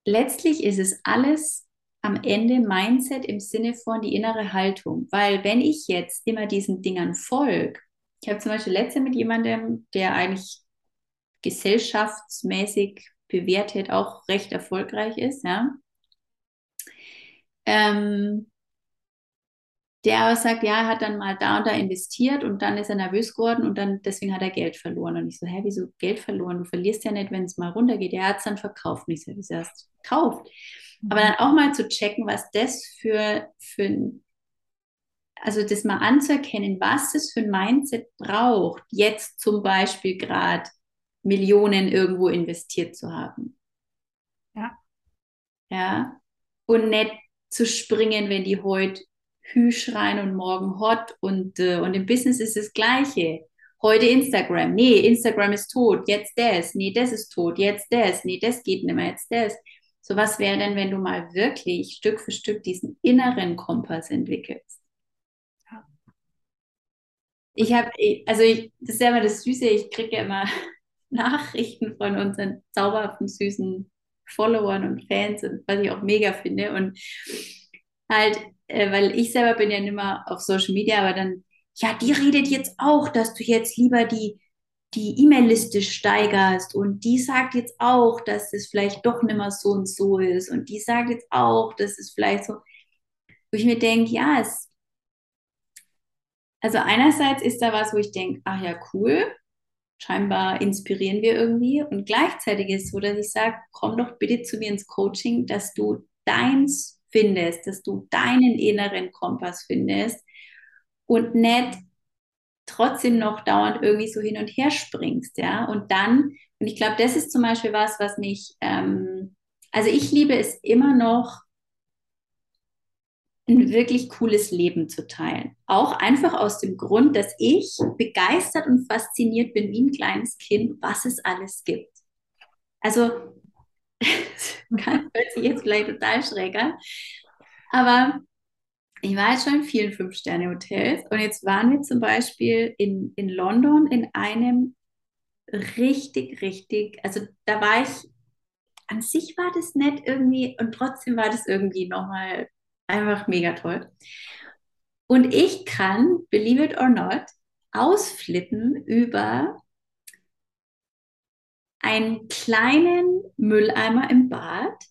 letztlich ist es alles am Ende Mindset im Sinne von die innere Haltung. Weil wenn ich jetzt immer diesen Dingern folge, ich habe zum Beispiel letzte mit jemandem, der eigentlich gesellschaftsmäßig bewertet, auch recht erfolgreich ist, ja. Ähm, der aber sagt, ja, er hat dann mal da und da investiert und dann ist er nervös geworden und dann deswegen hat er Geld verloren. Und ich so, hä, wieso Geld verloren? Du verlierst ja nicht, wenn es mal runtergeht. Er hat es dann verkauft. Und ich so, wieso hast du verkauft? Mhm. Aber dann auch mal zu checken, was das für, für ein, also das mal anzuerkennen, was das für ein Mindset braucht, jetzt zum Beispiel gerade Millionen irgendwo investiert zu haben. Ja. Ja. Und nicht zu springen, wenn die heute Hü schreien und morgen Hot und, äh, und im Business ist das Gleiche. Heute Instagram, nee, Instagram ist tot, jetzt das, nee, das ist tot, jetzt das, nee, das geht nicht mehr, jetzt das. So was wäre denn, wenn du mal wirklich Stück für Stück diesen inneren Kompass entwickelst? Ja. Ich habe, also ich, das ist ja immer das Süße, ich kriege ja immer Nachrichten von unseren zauberhaften, süßen Followern und Fans, was ich auch mega finde. Und halt, äh, weil ich selber bin ja nicht mehr auf Social Media, aber dann, ja, die redet jetzt auch, dass du jetzt lieber die die E-Mail-Liste steigerst. Und die sagt jetzt auch, dass es vielleicht doch nicht mehr so und so ist. Und die sagt jetzt auch, dass es vielleicht so, wo ich mir denke, ja, es, also einerseits ist da was, wo ich denke, ach ja, cool, scheinbar inspirieren wir irgendwie. Und gleichzeitig ist es so, dass ich sage, komm doch bitte zu mir ins Coaching, dass du deins findest, dass du deinen inneren Kompass findest und nicht trotzdem noch dauernd irgendwie so hin und her springst, ja. Und dann, und ich glaube, das ist zum Beispiel was, was mich, ähm, also ich liebe es immer noch, ein wirklich cooles Leben zu teilen. Auch einfach aus dem Grund, dass ich begeistert und fasziniert bin wie ein kleines Kind, was es alles gibt. Also hört sich jetzt vielleicht total schräg an. Aber ich war jetzt schon in vielen Fünf-Sterne-Hotels und jetzt waren wir zum Beispiel in, in London in einem richtig, richtig, also da war ich, an sich war das nett irgendwie und trotzdem war das irgendwie nochmal einfach mega toll. Und ich kann, believe it or not, ausflippen über einen kleinen Mülleimer im Bad.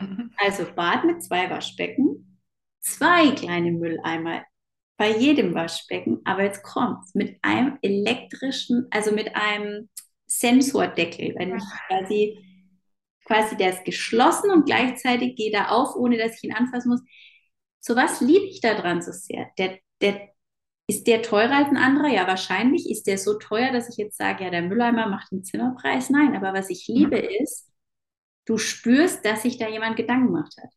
Mhm. Also Bad mit zwei Waschbecken, zwei kleine Mülleimer bei jedem Waschbecken, aber jetzt kommt mit einem elektrischen, also mit einem Sensordeckel, wenn ich quasi, quasi der ist geschlossen und gleichzeitig geht er auf, ohne dass ich ihn anfassen muss. So was liebe ich daran so sehr. Der, der ist der teurer als ein anderer? Ja, wahrscheinlich. Ist der so teuer, dass ich jetzt sage, ja, der Mülleimer macht den Zimmerpreis? Nein, aber was ich liebe ist, du spürst, dass sich da jemand Gedanken gemacht hat.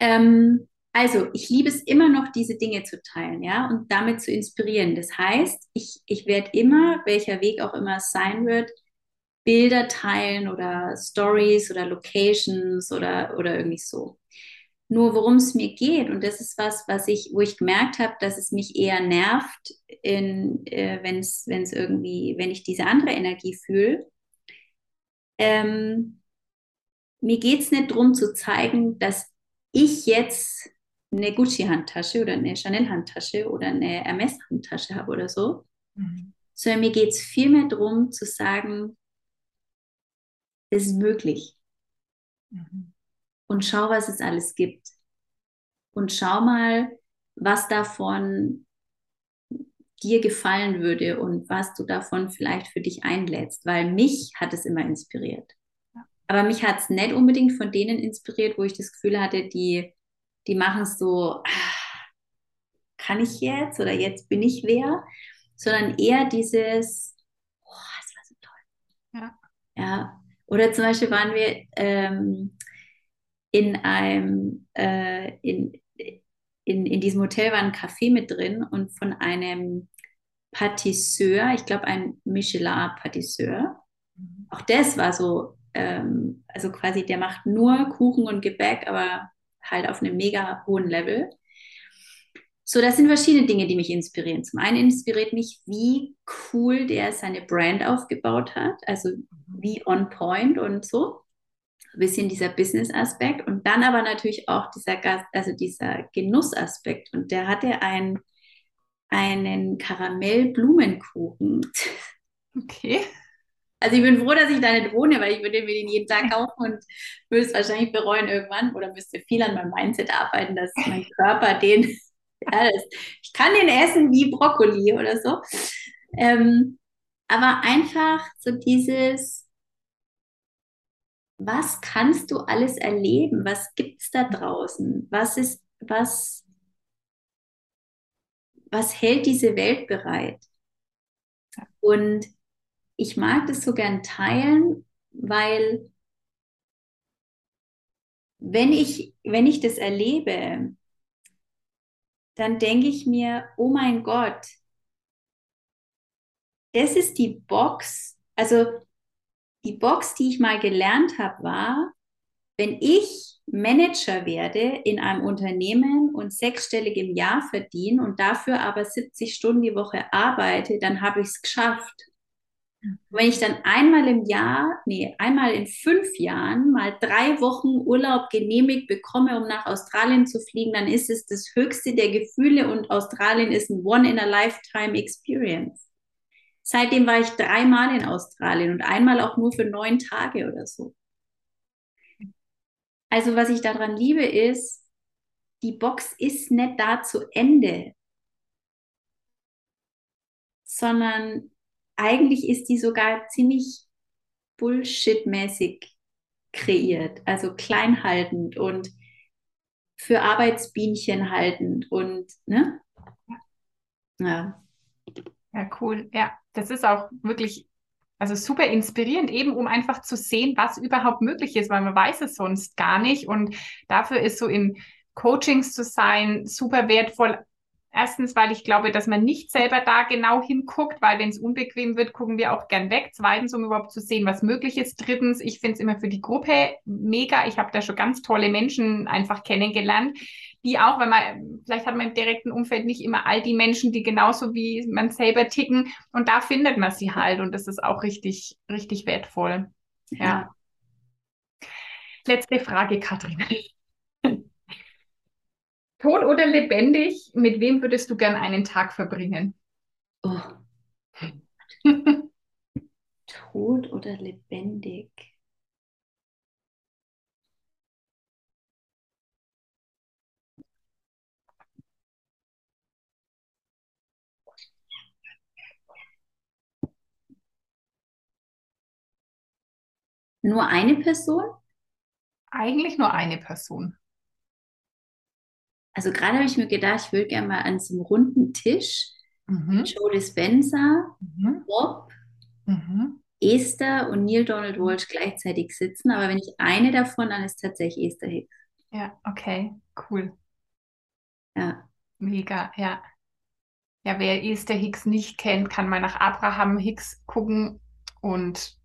Ähm, also, ich liebe es immer noch, diese Dinge zu teilen, ja, und damit zu inspirieren. Das heißt, ich, ich werde immer, welcher Weg auch immer es sein wird, Bilder teilen oder Stories oder Locations oder, oder irgendwie so. Nur worum es mir geht, und das ist was, was ich, wo ich gemerkt habe, dass es mich eher nervt, äh, wenn es irgendwie, wenn ich diese andere Energie fühle. Ähm, mir geht es nicht darum zu zeigen, dass ich jetzt eine Gucci-Handtasche oder eine Chanel-Handtasche oder eine Hermes-Handtasche habe oder so, mhm. sondern mir geht es vielmehr darum zu sagen, es ist möglich. Mhm und schau, was es alles gibt. Und schau mal, was davon dir gefallen würde und was du davon vielleicht für dich einlädst, weil mich hat es immer inspiriert. Aber mich hat es nicht unbedingt von denen inspiriert, wo ich das Gefühl hatte, die, die machen es so, ah, kann ich jetzt oder jetzt bin ich wer, sondern eher dieses, oh, das war so toll. Ja. ja. Oder zum Beispiel waren wir ähm, in einem, äh, in, in, in diesem Hotel war ein Café mit drin und von einem Patisseur, ich glaube ein Michelin-Patisseur. Mhm. Auch das war so, ähm, also quasi der macht nur Kuchen und Gebäck, aber halt auf einem mega hohen Level. So, das sind verschiedene Dinge, die mich inspirieren. Zum einen inspiriert mich, wie cool der seine Brand aufgebaut hat, also mhm. wie on point und so bisschen dieser Business-Aspekt und dann aber natürlich auch dieser Gast, also dieser Genussaspekt. Und der hatte ein, einen Karamell-Blumenkuchen. Okay. Also ich bin froh, dass ich da nicht wohne, weil ich würde mir den jeden Tag kaufen und würde es wahrscheinlich bereuen irgendwann oder müsste viel an meinem Mindset arbeiten, dass mein Körper den, ja, das, ich kann den essen wie Brokkoli oder so. Ähm, aber einfach so dieses, was kannst du alles erleben? Was gibt es da draußen? Was ist, was, was hält diese Welt bereit? Und ich mag das so gern teilen, weil wenn ich, wenn ich das erlebe, dann denke ich mir, oh mein Gott, das ist die Box. Also die Box, die ich mal gelernt habe, war, wenn ich Manager werde in einem Unternehmen und sechsstellig im Jahr verdiene und dafür aber 70 Stunden die Woche arbeite, dann habe ich es geschafft. Und wenn ich dann einmal im Jahr, nee, einmal in fünf Jahren mal drei Wochen Urlaub genehmigt bekomme, um nach Australien zu fliegen, dann ist es das höchste der Gefühle und Australien ist ein One-in-a-Lifetime-Experience. Seitdem war ich dreimal in Australien und einmal auch nur für neun Tage oder so. Also was ich daran liebe ist, die Box ist nicht da zu Ende, sondern eigentlich ist die sogar ziemlich bullshitmäßig kreiert, also kleinhaltend und für Arbeitsbienchen haltend und ne? Ja. Ja, cool. Ja, das ist auch wirklich, also super inspirierend, eben um einfach zu sehen, was überhaupt möglich ist, weil man weiß es sonst gar nicht. Und dafür ist so in Coachings zu sein super wertvoll, Erstens, weil ich glaube, dass man nicht selber da genau hinguckt, weil wenn es unbequem wird, gucken wir auch gern weg. Zweitens, um überhaupt zu sehen, was möglich ist. Drittens, ich finde es immer für die Gruppe mega. Ich habe da schon ganz tolle Menschen einfach kennengelernt, die auch, wenn man, vielleicht hat man im direkten Umfeld nicht immer all die Menschen, die genauso wie man selber ticken. Und da findet man sie halt. Und das ist auch richtig, richtig wertvoll. ja. ja. Letzte Frage, Katrin. Tot oder lebendig, mit wem würdest du gern einen Tag verbringen? Oh. Tot oder lebendig? Nur eine Person? Eigentlich nur eine Person also gerade habe ich mir gedacht, ich würde gerne mal an so einem runden Tisch mhm. Joe Dispenza, mhm. Bob, mhm. Esther und Neil Donald Walsh gleichzeitig sitzen. Aber wenn ich eine davon, dann ist tatsächlich Esther Hicks. Ja, okay, cool. Ja. Mega, ja. Ja, wer Esther Hicks nicht kennt, kann mal nach Abraham Hicks gucken. Und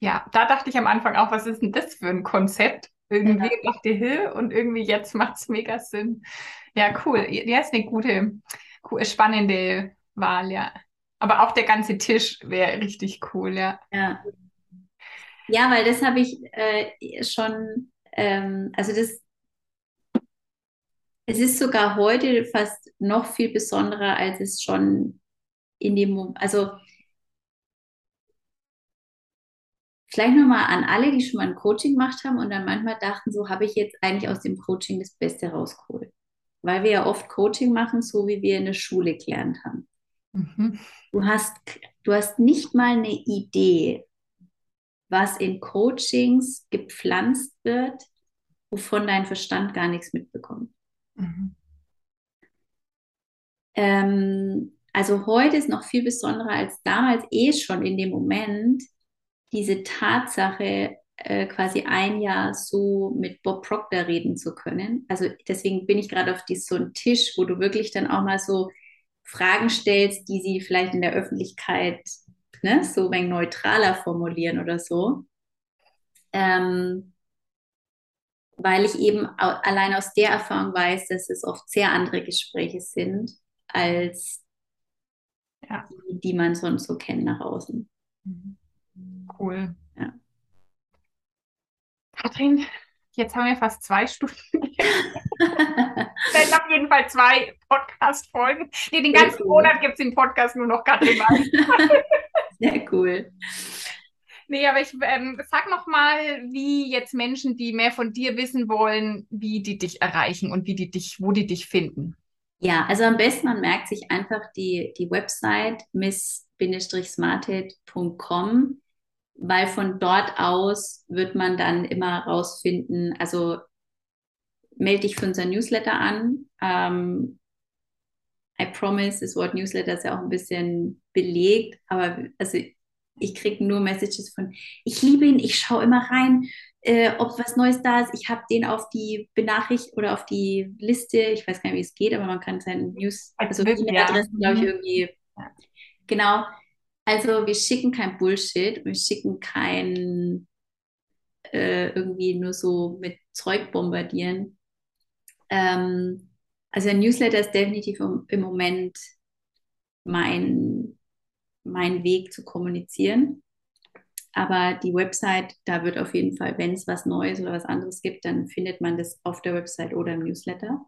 ja, da dachte ich am Anfang auch, was ist denn das für ein Konzept? Irgendwie ja. dachte ich, und irgendwie jetzt macht es mega Sinn. Ja, cool. Ja, ist eine gute, spannende Wahl, ja. Aber auch der ganze Tisch wäre richtig cool, ja. Ja, ja weil das habe ich äh, schon, ähm, also das, es ist sogar heute fast noch viel besonderer, als es schon in dem Moment, also Vielleicht nochmal an alle, die schon mal ein Coaching gemacht haben und dann manchmal dachten, so habe ich jetzt eigentlich aus dem Coaching das Beste rausgeholt. Weil wir ja oft Coaching machen, so wie wir in der Schule gelernt haben. Mhm. Du, hast, du hast nicht mal eine Idee, was in Coachings gepflanzt wird, wovon dein Verstand gar nichts mitbekommt. Mhm. Ähm, also heute ist noch viel besonderer als damals eh schon in dem Moment, diese Tatsache, äh, quasi ein Jahr so mit Bob Proctor reden zu können. Also deswegen bin ich gerade auf die, so einen Tisch, wo du wirklich dann auch mal so Fragen stellst, die sie vielleicht in der Öffentlichkeit ne, so ein wenig neutraler formulieren oder so. Ähm, weil ich eben allein aus der Erfahrung weiß, dass es oft sehr andere Gespräche sind, als ja. die, die man sonst so kennt nach außen. Mhm. Cool. Ja. Katrin, jetzt haben wir fast zwei Stunden. Dann auf jeden Fall zwei Podcast-Folgen. Nee, den ganzen cool. Monat gibt es den Podcast nur noch Katrin Sehr cool. Nee, aber ich ähm, sag noch mal, wie jetzt Menschen, die mehr von dir wissen wollen, wie die dich erreichen und wie die dich, wo die dich finden. Ja, also am besten man merkt sich einfach die, die Website miss-smarted.com, weil von dort aus wird man dann immer rausfinden, also melde dich für unser Newsletter an. Ähm, I promise, das Wort Newsletter ist ja auch ein bisschen belegt, aber also ich kriege nur Messages von, ich liebe ihn, ich schaue immer rein, äh, ob was Neues da ist. Ich habe den auf die Benachricht oder auf die Liste, ich weiß gar nicht, wie es geht, aber man kann seinen News, also E-Mail-Adresse, glaube ich, mhm. irgendwie. Ja. Genau. Also wir schicken kein Bullshit, wir schicken kein äh, irgendwie nur so mit Zeug bombardieren. Ähm, also ein Newsletter ist definitiv im, im Moment mein, mein Weg zu kommunizieren. Aber die Website, da wird auf jeden Fall, wenn es was Neues oder was anderes gibt, dann findet man das auf der Website oder im Newsletter.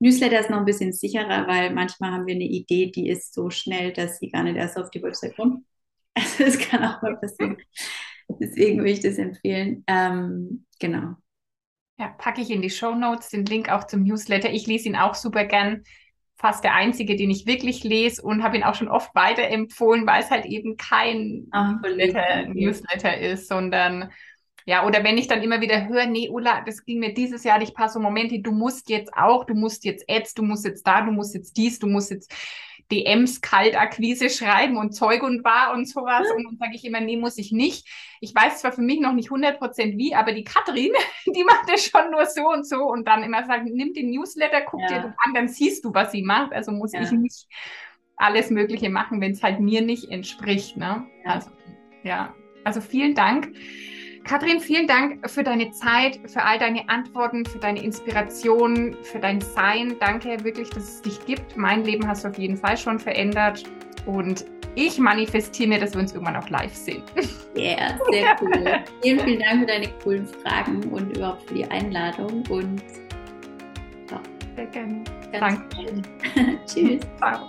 Newsletter ist noch ein bisschen sicherer, weil manchmal haben wir eine Idee, die ist so schnell, dass sie gar nicht erst auf die Website kommt. Also das kann auch mal passieren. Deswegen würde ich das empfehlen. Ähm, genau. Ja, packe ich in die Show Notes den Link auch zum Newsletter. Ich lese ihn auch super gern. Fast der einzige, den ich wirklich lese und habe ihn auch schon oft weiterempfohlen, weil es halt eben kein Ach, Newsletter, Newsletter ist, sondern ja, oder wenn ich dann immer wieder höre, nee, Ulla, das ging mir dieses Jahr nicht so Momente, du musst jetzt auch, du musst jetzt Ads, du musst jetzt da, du musst jetzt dies, du musst jetzt DMs Kaltakquise schreiben und Zeug und war und sowas. Und dann sage ich immer, nee, muss ich nicht. Ich weiß zwar für mich noch nicht 100 Prozent wie, aber die Katrin, die macht das schon nur so und so und dann immer sagen, nimm den Newsletter, guck ja. dir das an, dann siehst du, was sie macht. Also muss ja. ich nicht alles Mögliche machen, wenn es halt mir nicht entspricht. Ne? Ja. Also, ja. Also vielen Dank. Kathrin, vielen Dank für deine Zeit, für all deine Antworten, für deine Inspiration, für dein Sein. Danke wirklich, dass es dich gibt. Mein Leben hast du auf jeden Fall schon verändert und ich manifestiere mir, dass wir uns irgendwann auch live sehen. Ja, yeah, sehr cool. vielen, vielen Dank für deine coolen Fragen und überhaupt für die Einladung und ja. Sehr gerne. Danke. Tschüss. Ciao.